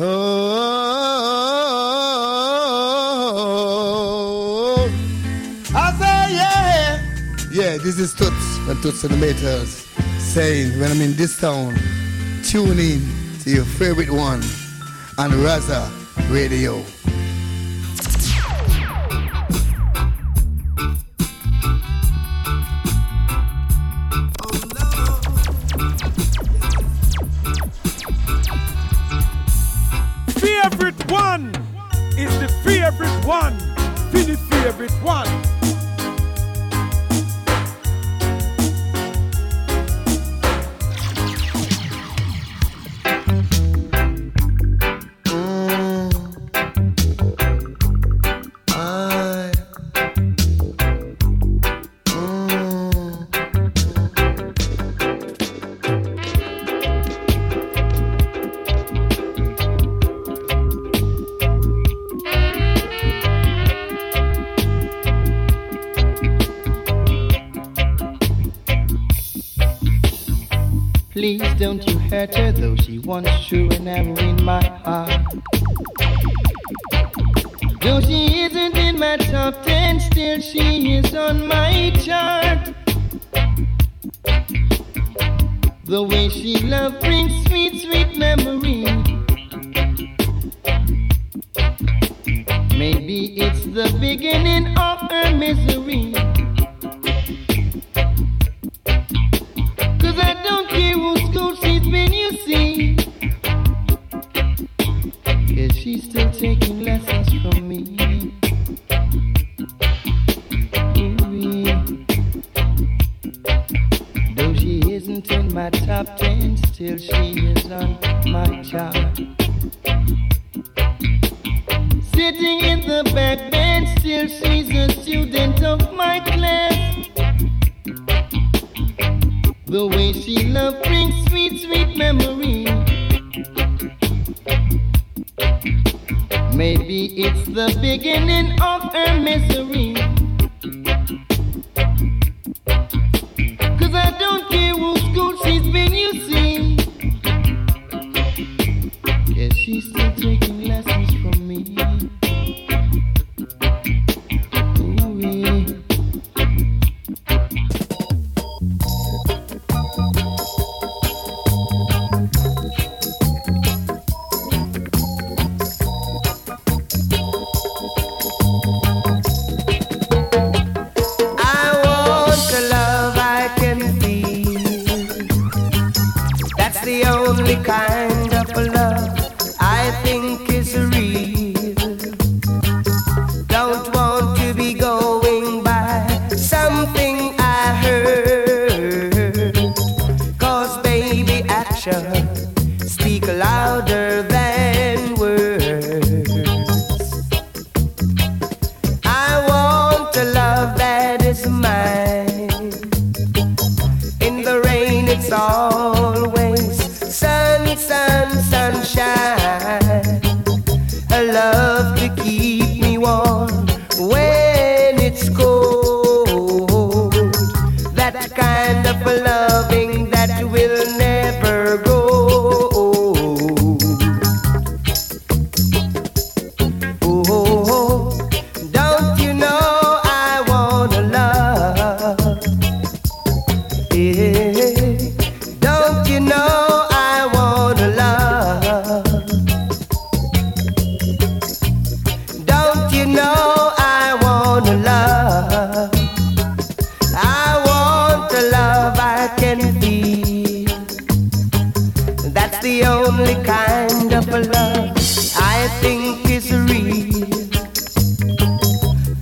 Oh, I say yeah, yeah. This is Toots and Toots the saying when I'm in this town, tune in to your favorite one on Raza Radio. The way she loved brings sweet, sweet memory. Maybe it's the beginning of her misery.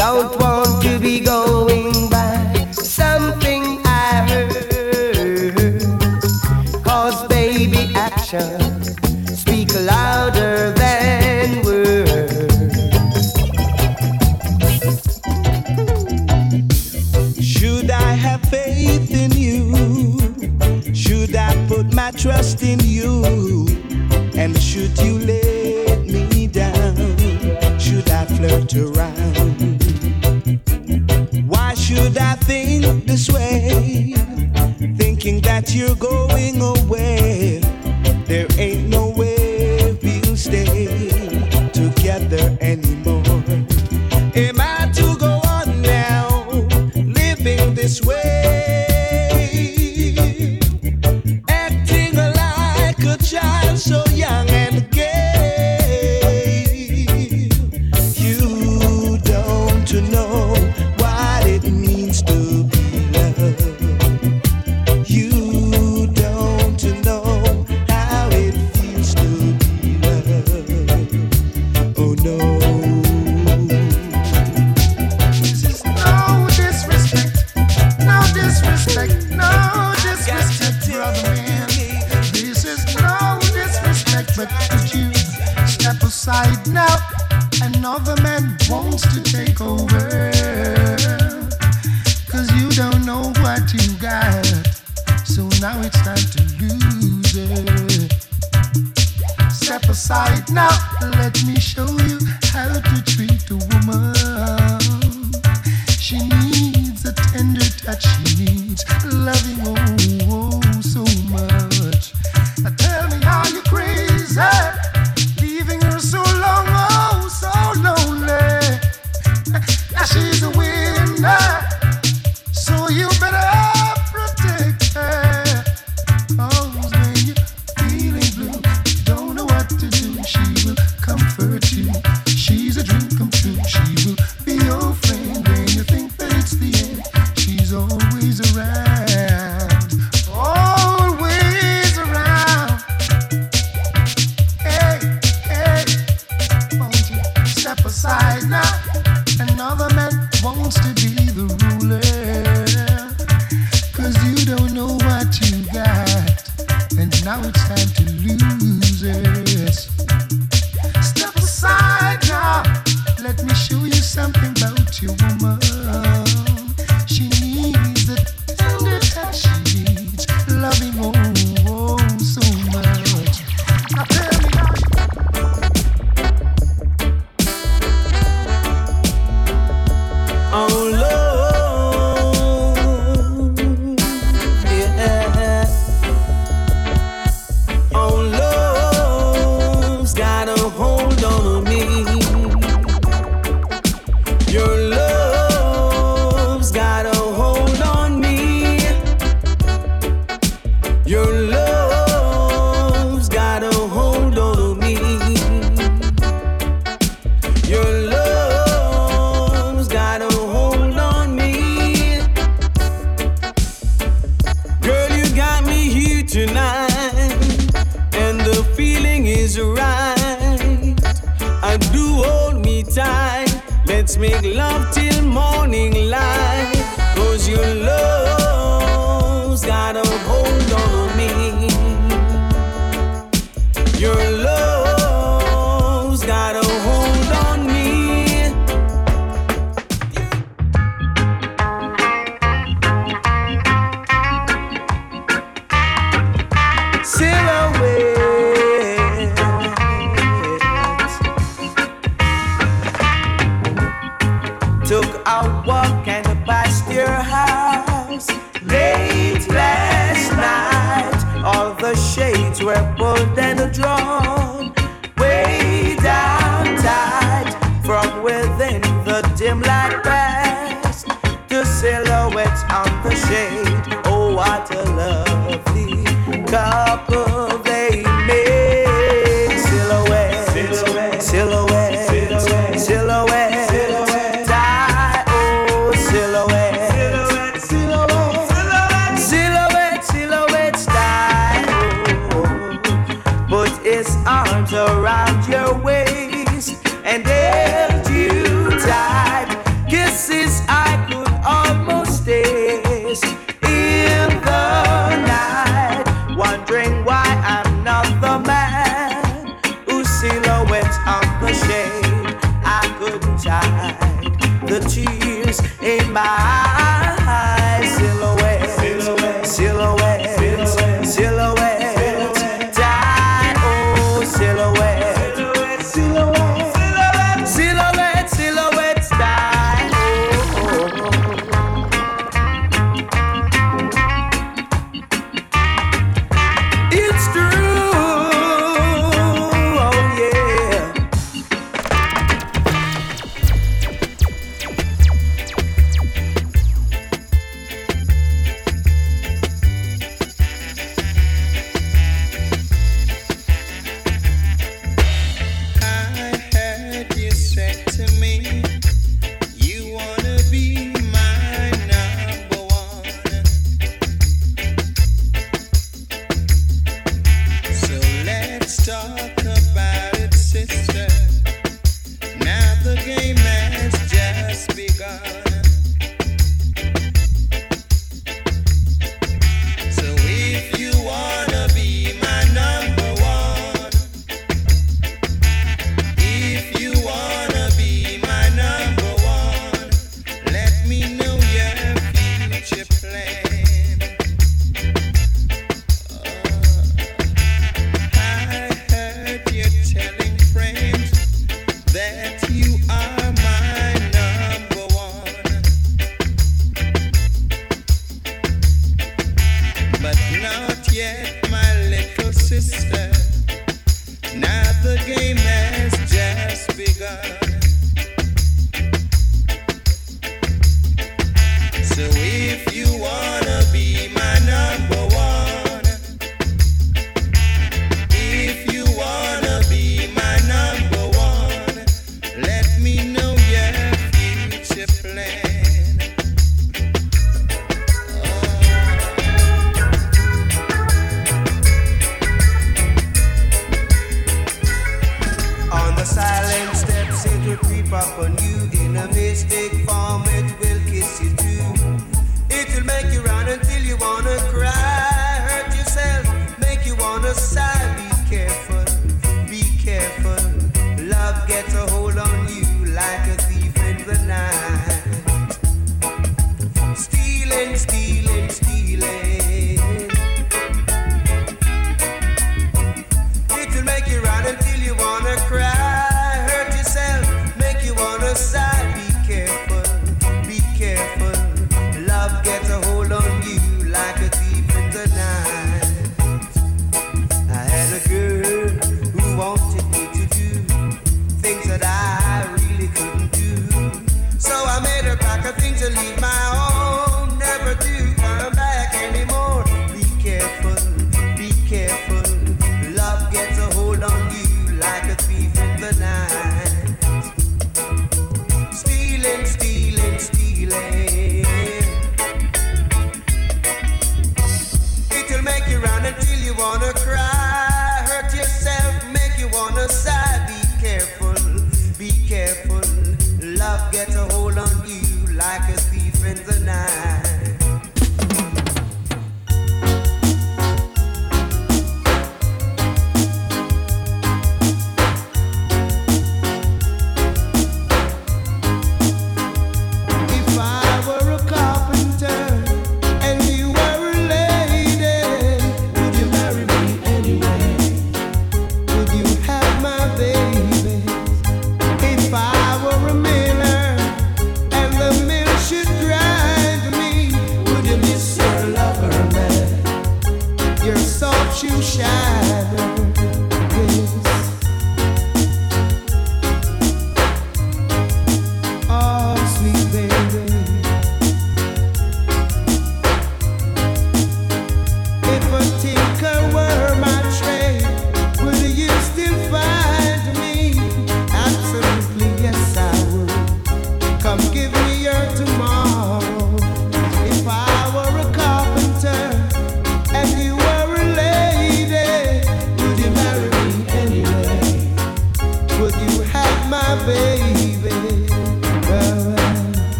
Don't want to be going by something I heard. Cause baby actions speak louder than words. Should I have faith in you? Should I put my trust in you? And should you let me down? Should I flirt around? think this way, thinking that you're going away. There ain't no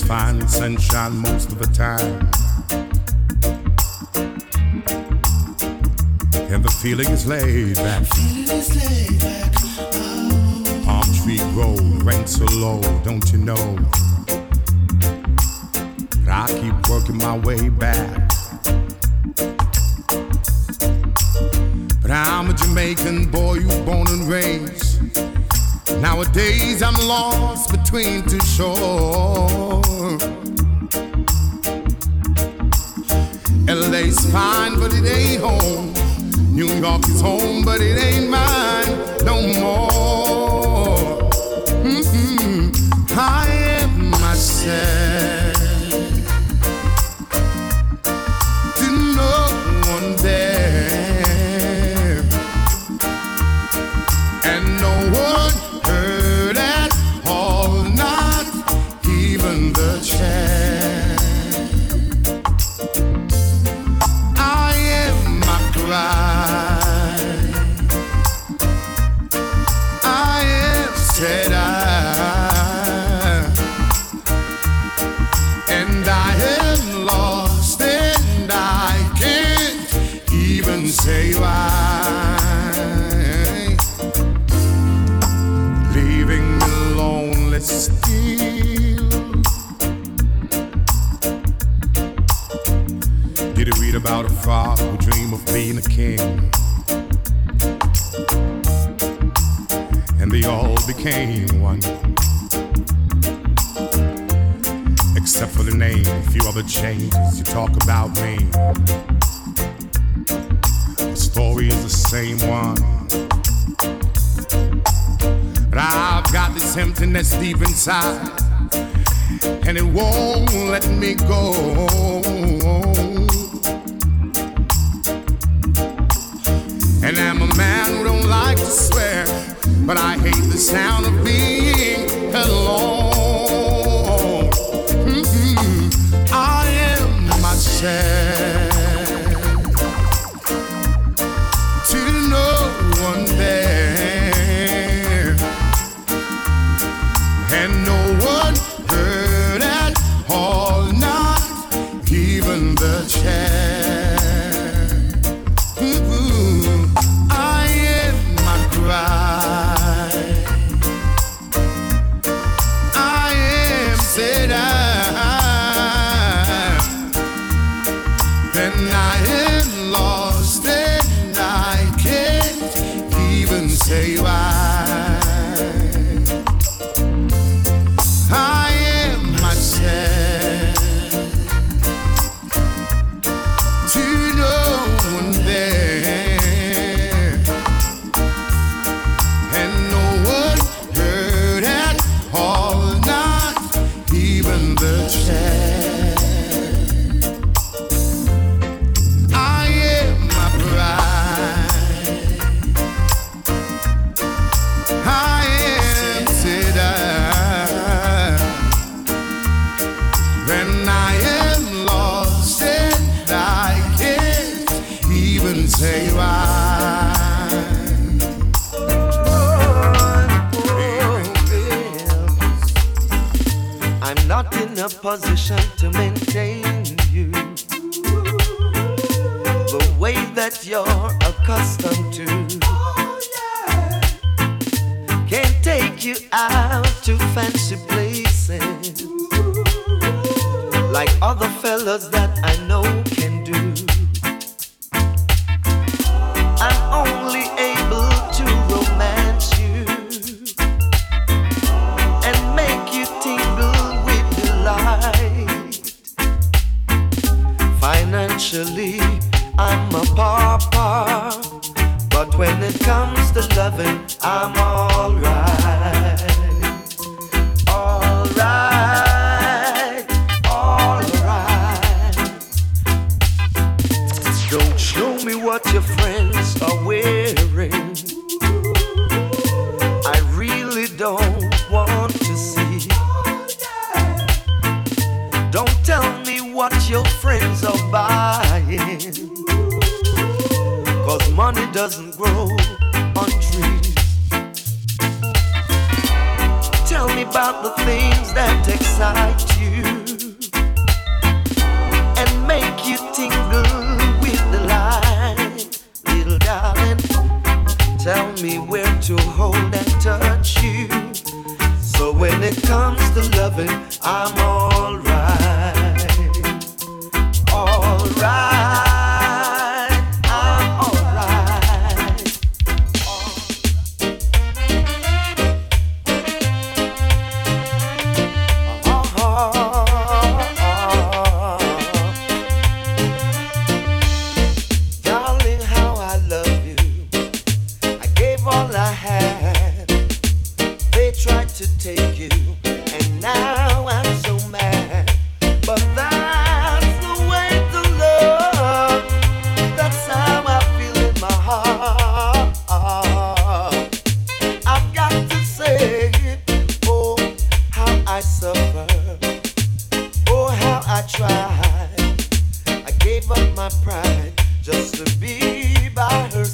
is fine sunshine most of the time. And the feeling is laid back. Is laid oh. Palm tree grow, rent so low, don't you know? But I keep working my way back. But I'm a Jamaican boy, who's born and raised. Nowadays I'm lost between two shores. LA's fine, but it ain't home. New York is home, but it ain't mine no more. Mm-hmm. I am myself. few other changes, you talk about me. The story is the same one. But I've got this emptiness deep inside, and it won't let me go. And I'm a man who don't like to swear, but I hate the sound of being alone. said. you out to fancy places. I gave up my pride just to be by her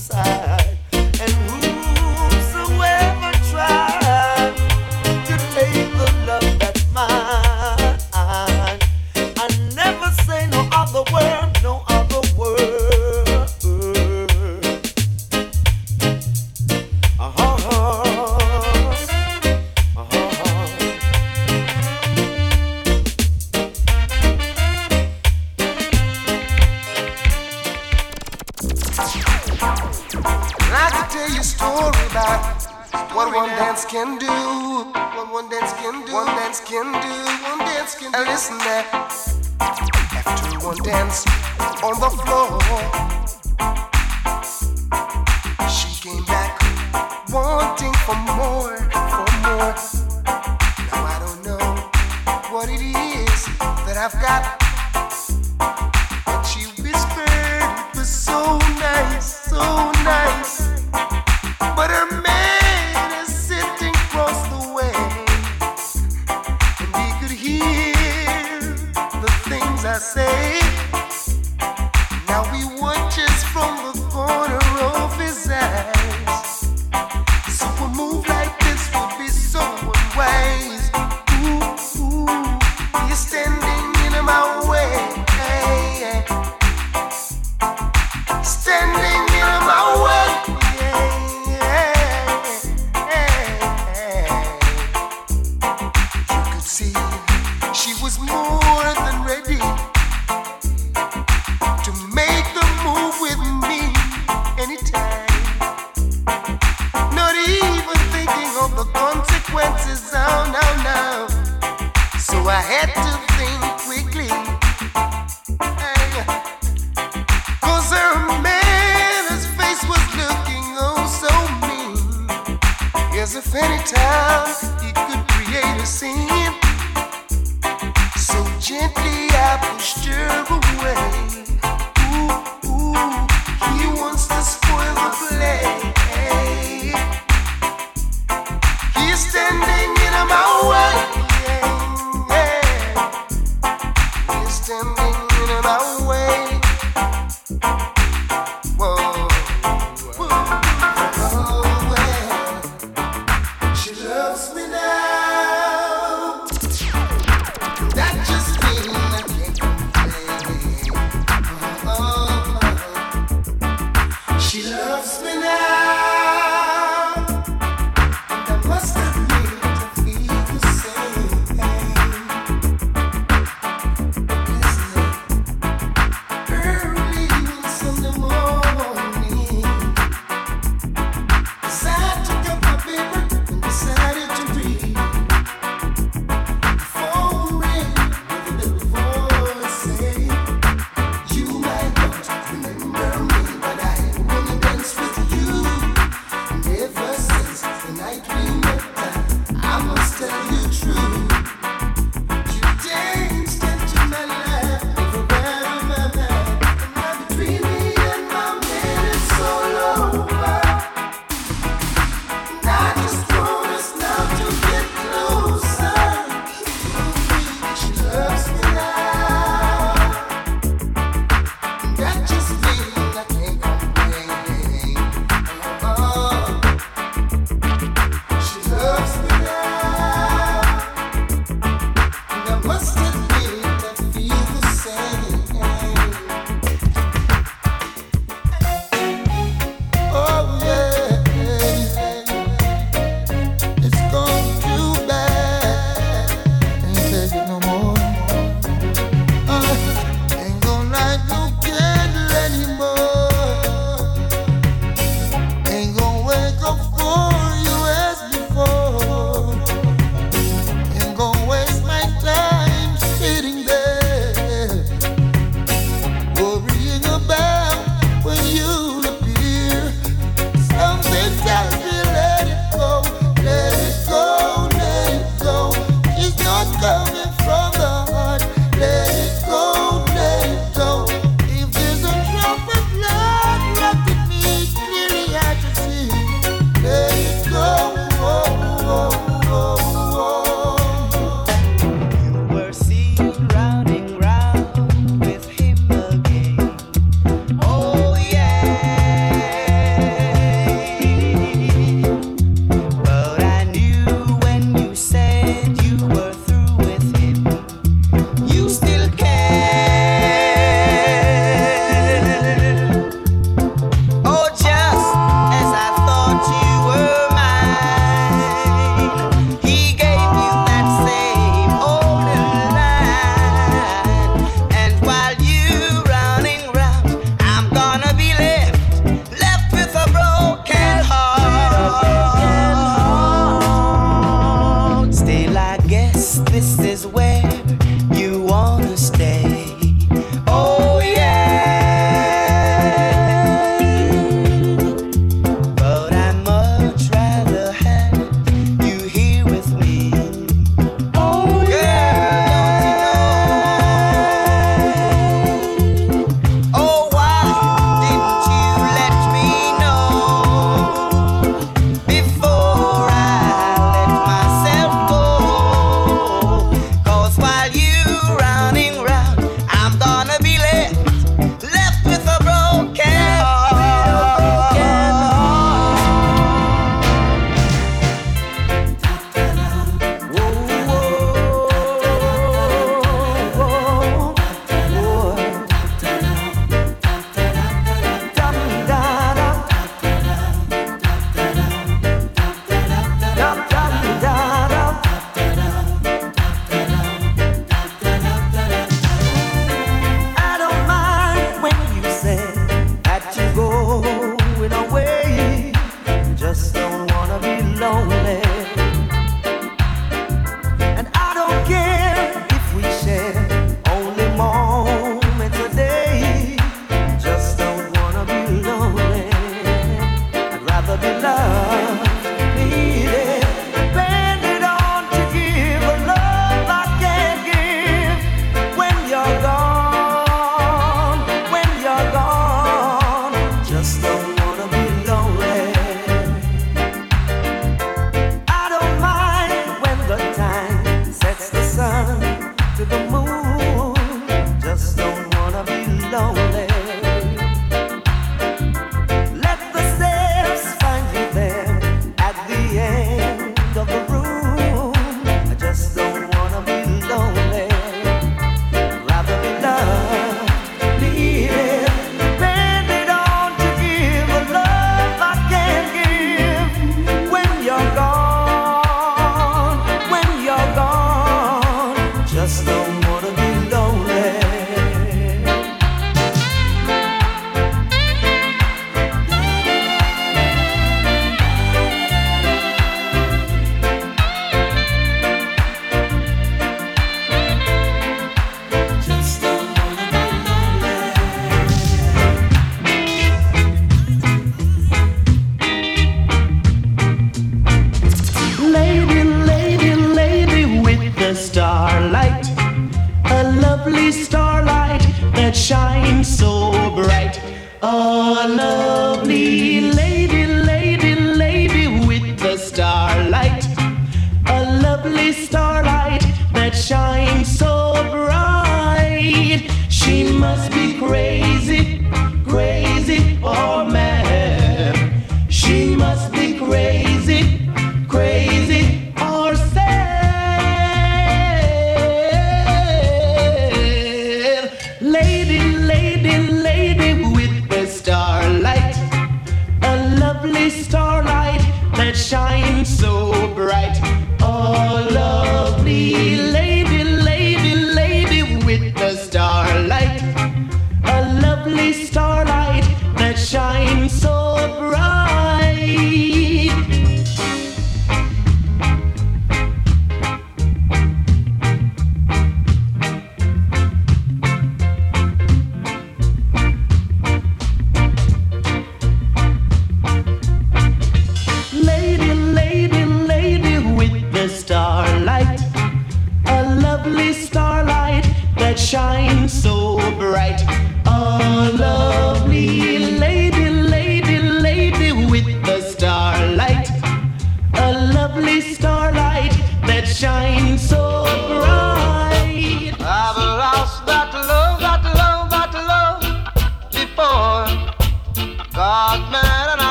gently I pushed her away.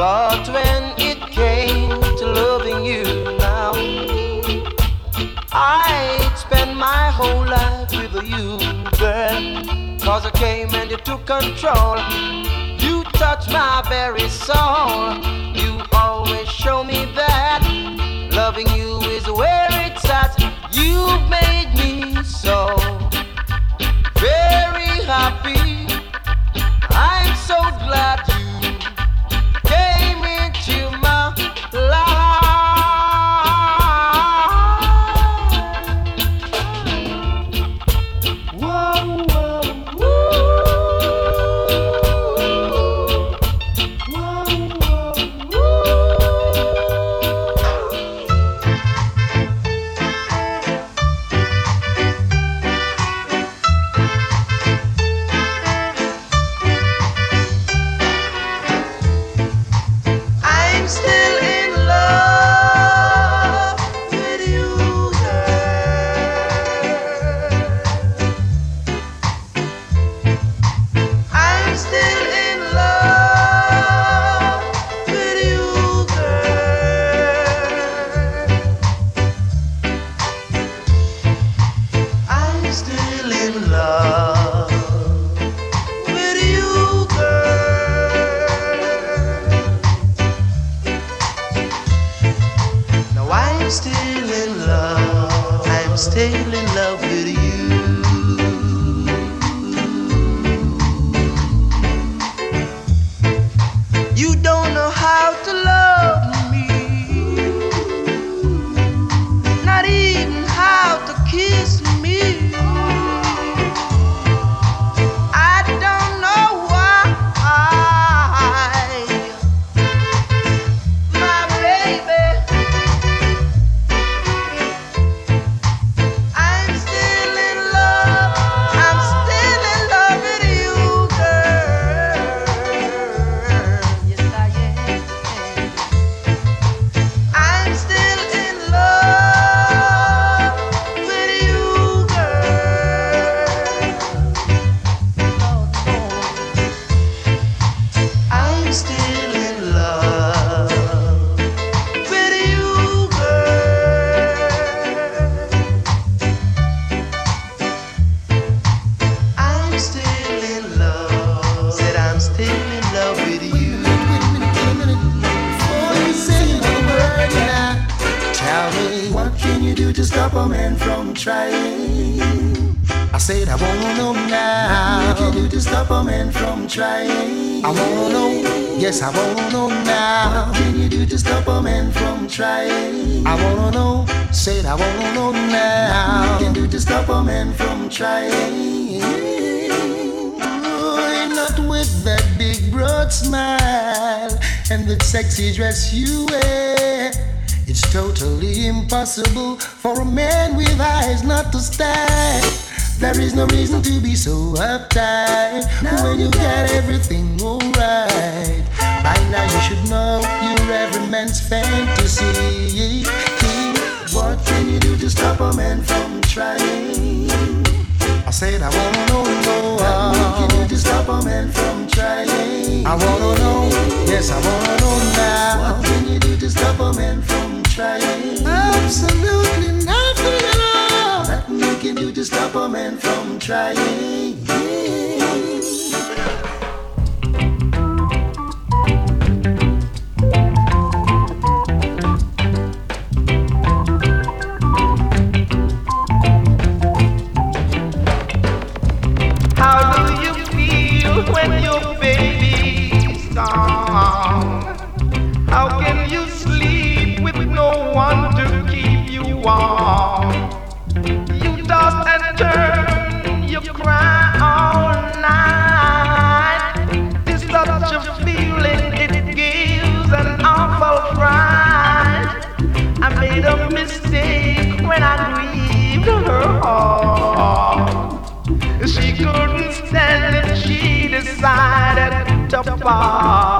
But when it came to loving you now, I'd spend my whole life with you, then. Cause I came and you took control. You touched my very soul. You always show me that loving you is where it's at. You've made me so very happy. I'm so glad totally impossible for a man with eyes not to stare. There is no reason to be so uptight when you got everything alright. By now you should know you're every man's fantasy. What can you do to stop a man from trying? I said I wanna know, know what can you do to stop a man from trying? I wanna know, yes I wanna know now. What can you do to stop a man from trying? Absolutely nothing at all. You can do to stop a man from trying. How 吧。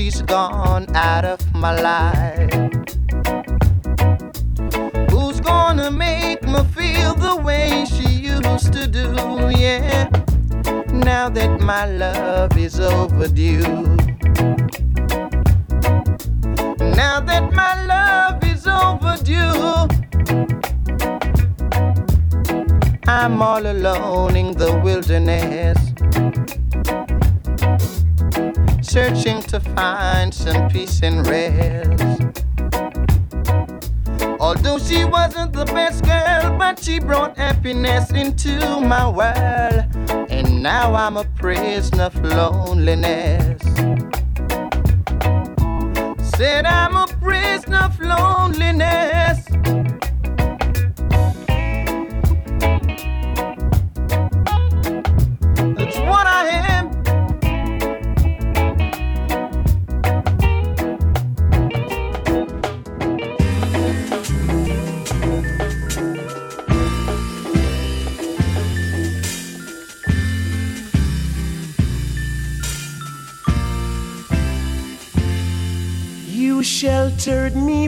she's gone out of my life. Who's gonna make me feel the way she used to do? Yeah, now that my love is overdue. Now that my love is overdue, I'm all alone in the wilderness searching to find some peace and rest. Although she wasn't the best girl, but she brought happiness into my world. And now I'm a prisoner of loneliness. Said I'm a prisoner of loneliness. tortured me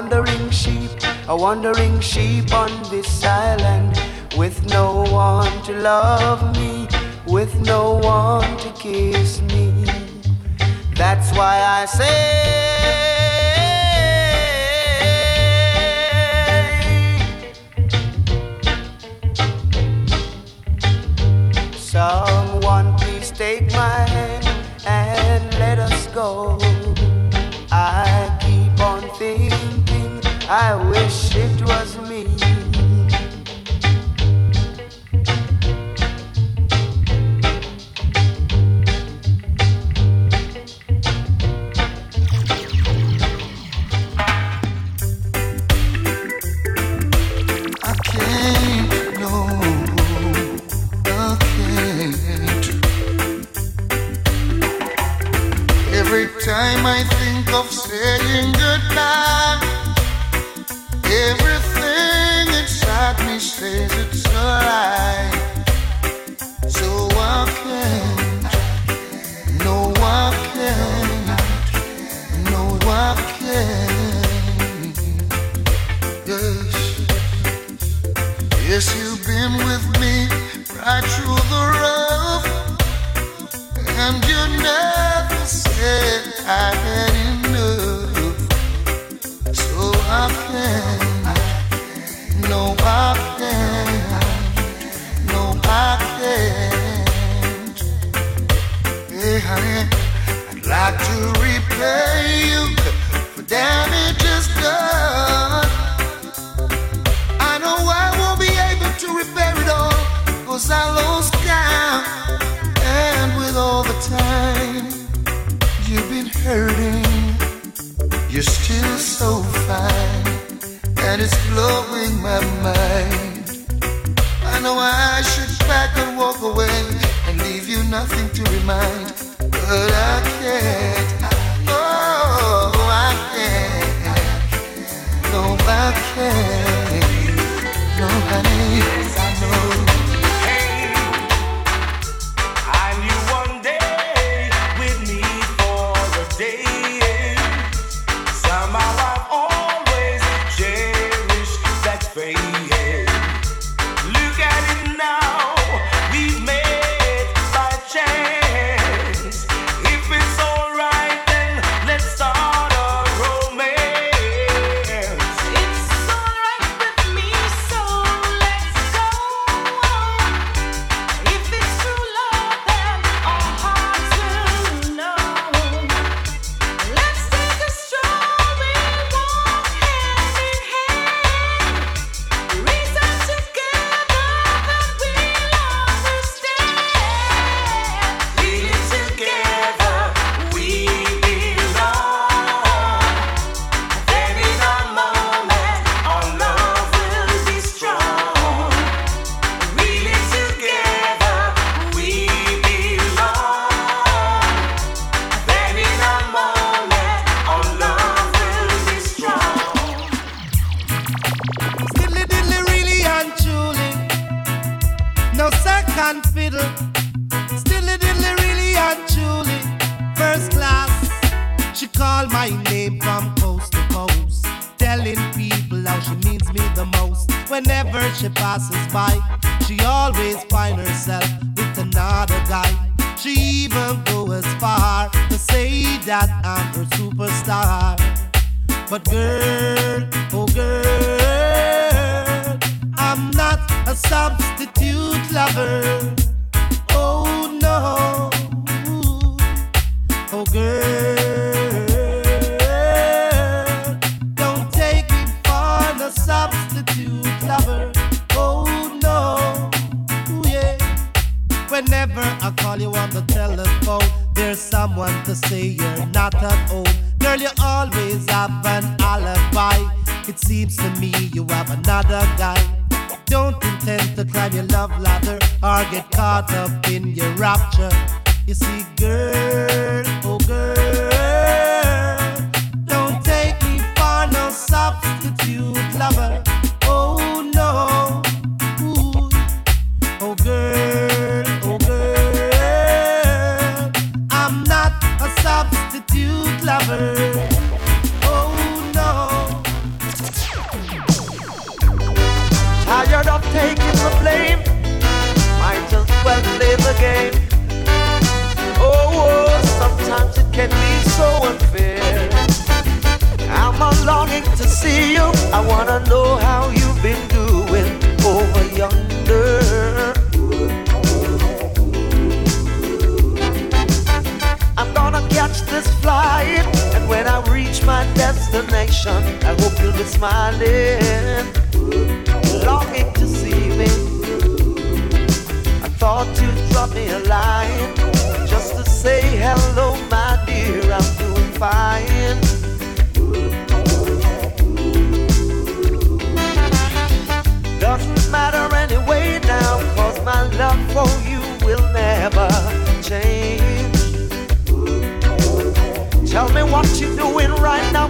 wandering sheep, a wandering sheep on this island with no one to love me, with no one to kiss me. That's why I say, Someone please take my hand and let us go. I keep on thinking, I wish it was it's a lie. So I can't, no, I can't, no, I can't. Yes. Yes, you've been with me right through the rough, and you never said I To repay you for done. I know I won't be able to repair it I lost count. And with all the time you've been hurting, you're still so fine, and it's blowing my mind. I know I should walk away and leave you nothing to remind, but I can't. Oh, I can't. No, I can't. I hope you'll be smiling, longing to see me. I thought you'd drop me a line just to say hello, my dear. I'm doing fine. doesn't matter anyway now cause my love for you will never change tell me what you're doing right now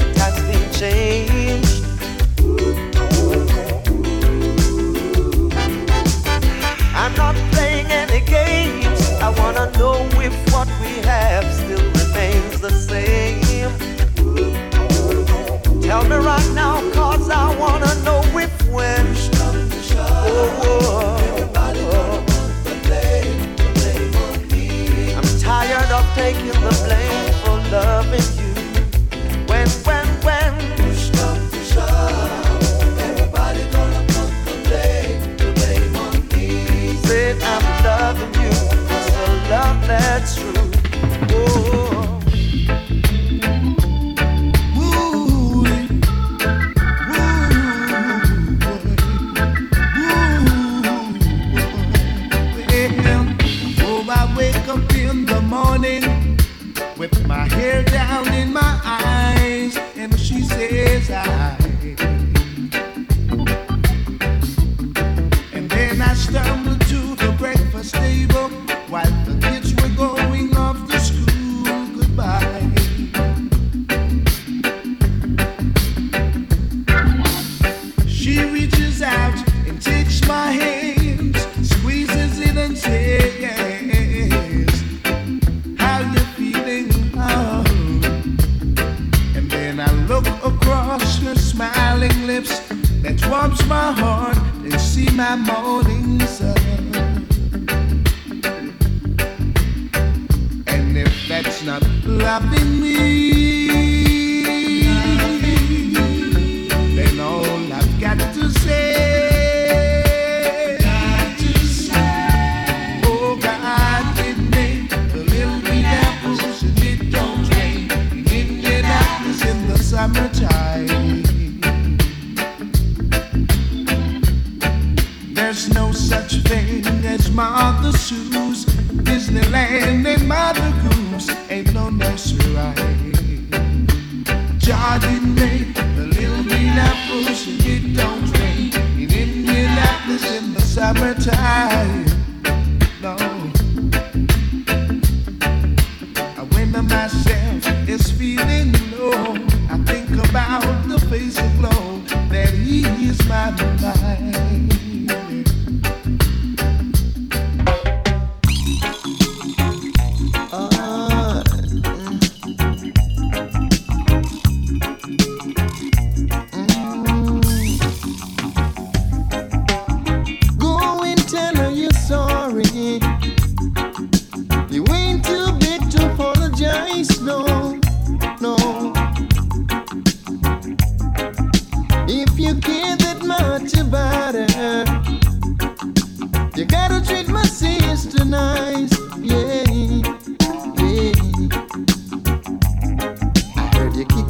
I'm not playing any games. I wanna know if what we have still remains the same. Tell me right I wanna know if when. Oh, oh. I'm tired of taking the blame.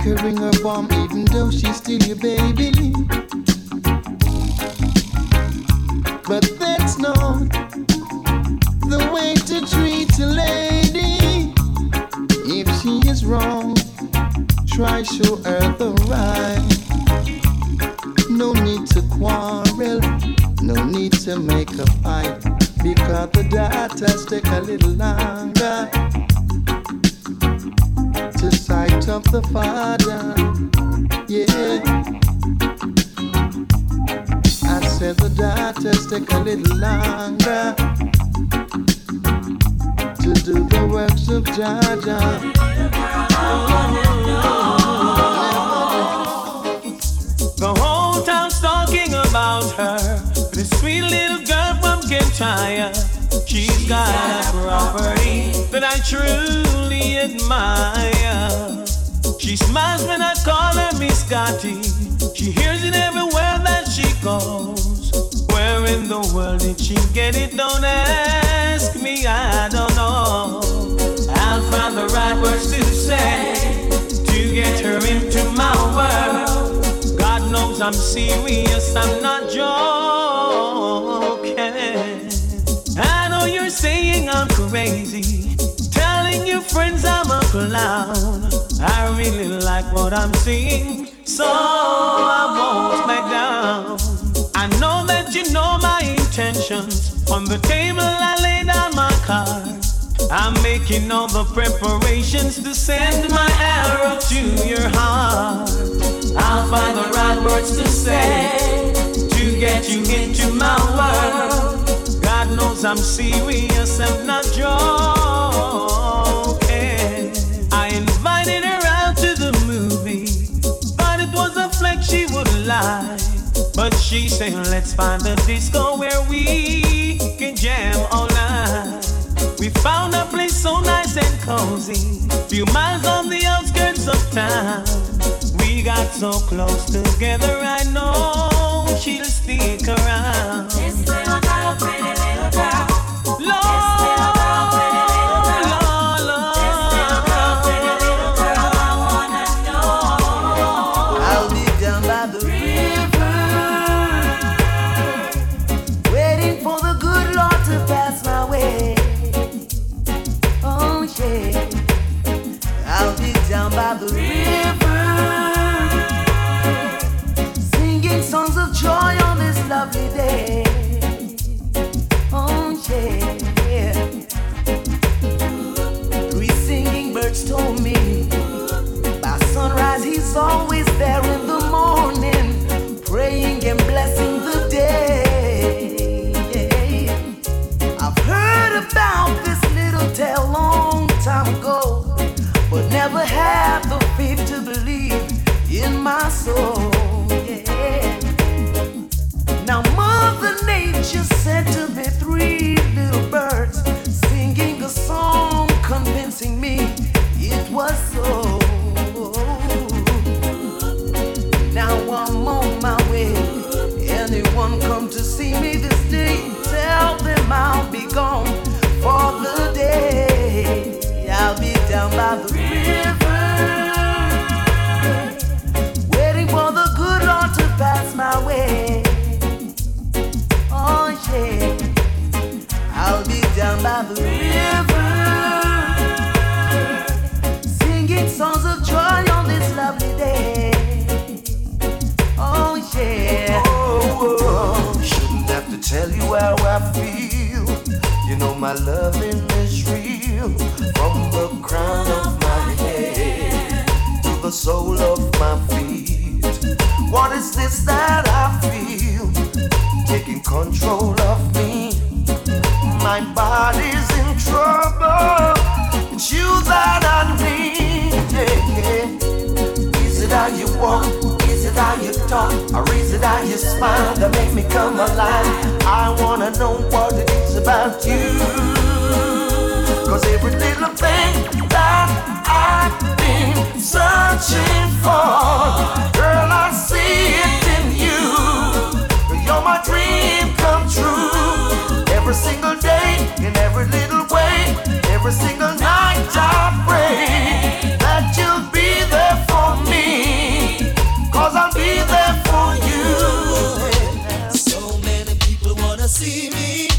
You kick her bum even though she's still your baby. But that's not the way to treat a lady. If she is wrong, try show her the right. No need to quarrel, no need to make a fight. Because the daughters take a little longer to sight of the father. Yeah. I said the daughters take a little longer to do the works of Jah Jah. The whole town's talking about her. This sweet little girl from Kintyre. She's got a property that I truly admire. She smiles when I call her Miss Scotty. She hears it everywhere that she goes. Where in the world did she get it? Don't ask me, I don't know. I'll find the right words to say to get her into my world. God knows I'm serious, I'm not joking. Saying I'm crazy, telling your friends I'm a clown. I really like what I'm seeing, so I won't back down. I know that you know my intentions. On the table, I lay down my cards. I'm making all the preparations to send my arrow to your heart. I'll find the right words to say to get you into my world. Knows I'm serious, I'm not joking. I invited her out to the movie, thought it was a flex she would like. But she said, let's find a disco where we can jam all night. We found a place so nice and cozy, few miles on the outskirts of town. We got so close together, I know she'll stick around. What is this that I feel? Taking control of me. My body's in trouble. It's you that I need. Yeah. Is it how you walk? Is it how you talk? Or is it how you smile that make me come alive? I wanna know what it is about you. Cause every little thing that I've been searching for dream come true. Every single day, in every little way, every single night I pray that you'll be there for me. Cause I'll be there for you. So many people wanna see me.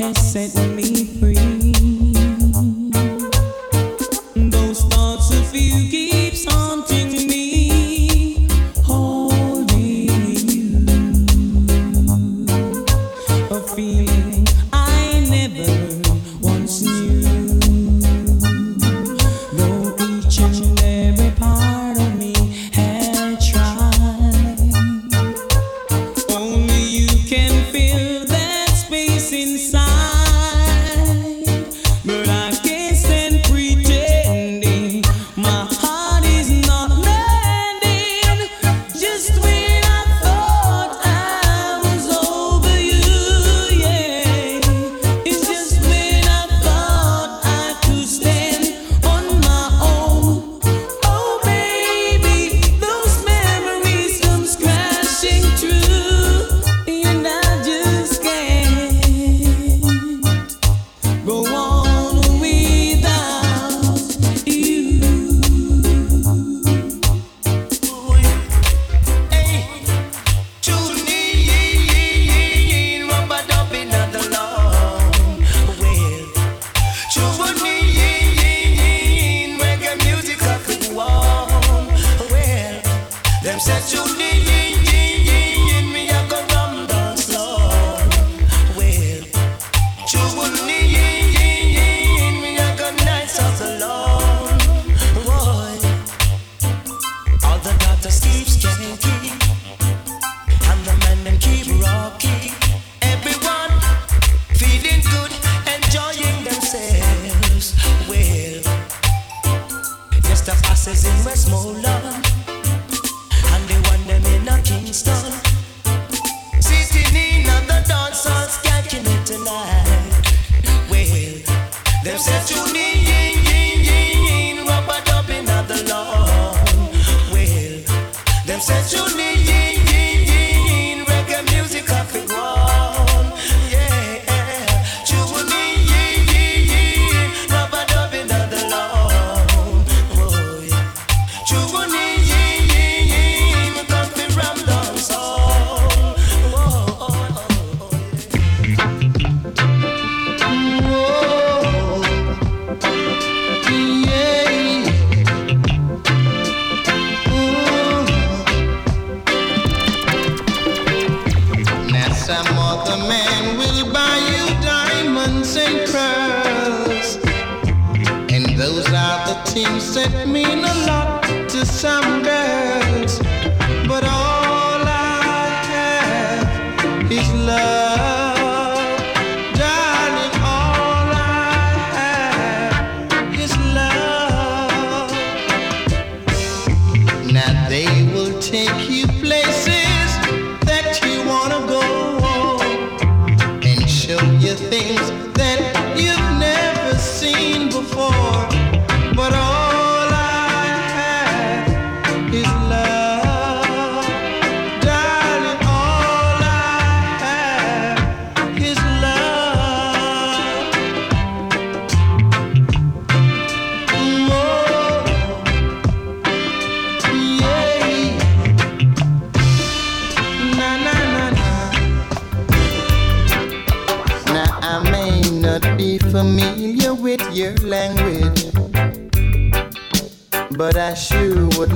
has sent me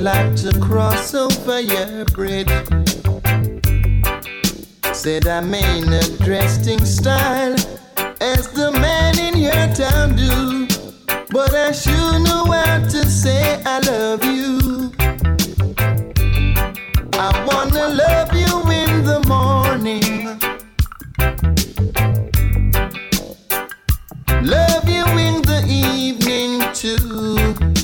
like to cross over your bridge. Said I'm in a dressing style as the man in your town do, but I sure know how to say I love you. I wanna love you in the morning. Love you in the evening too.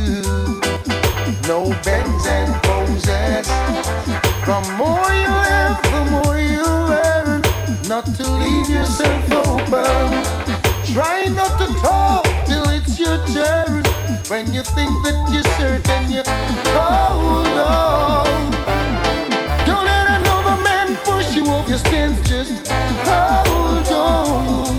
no bends and poses. The more you live, the more you learn not to leave yourself open. Try not to talk till it's your turn. When you think that you're certain, you hold on. Don't let another man push you off your stance, just hold on.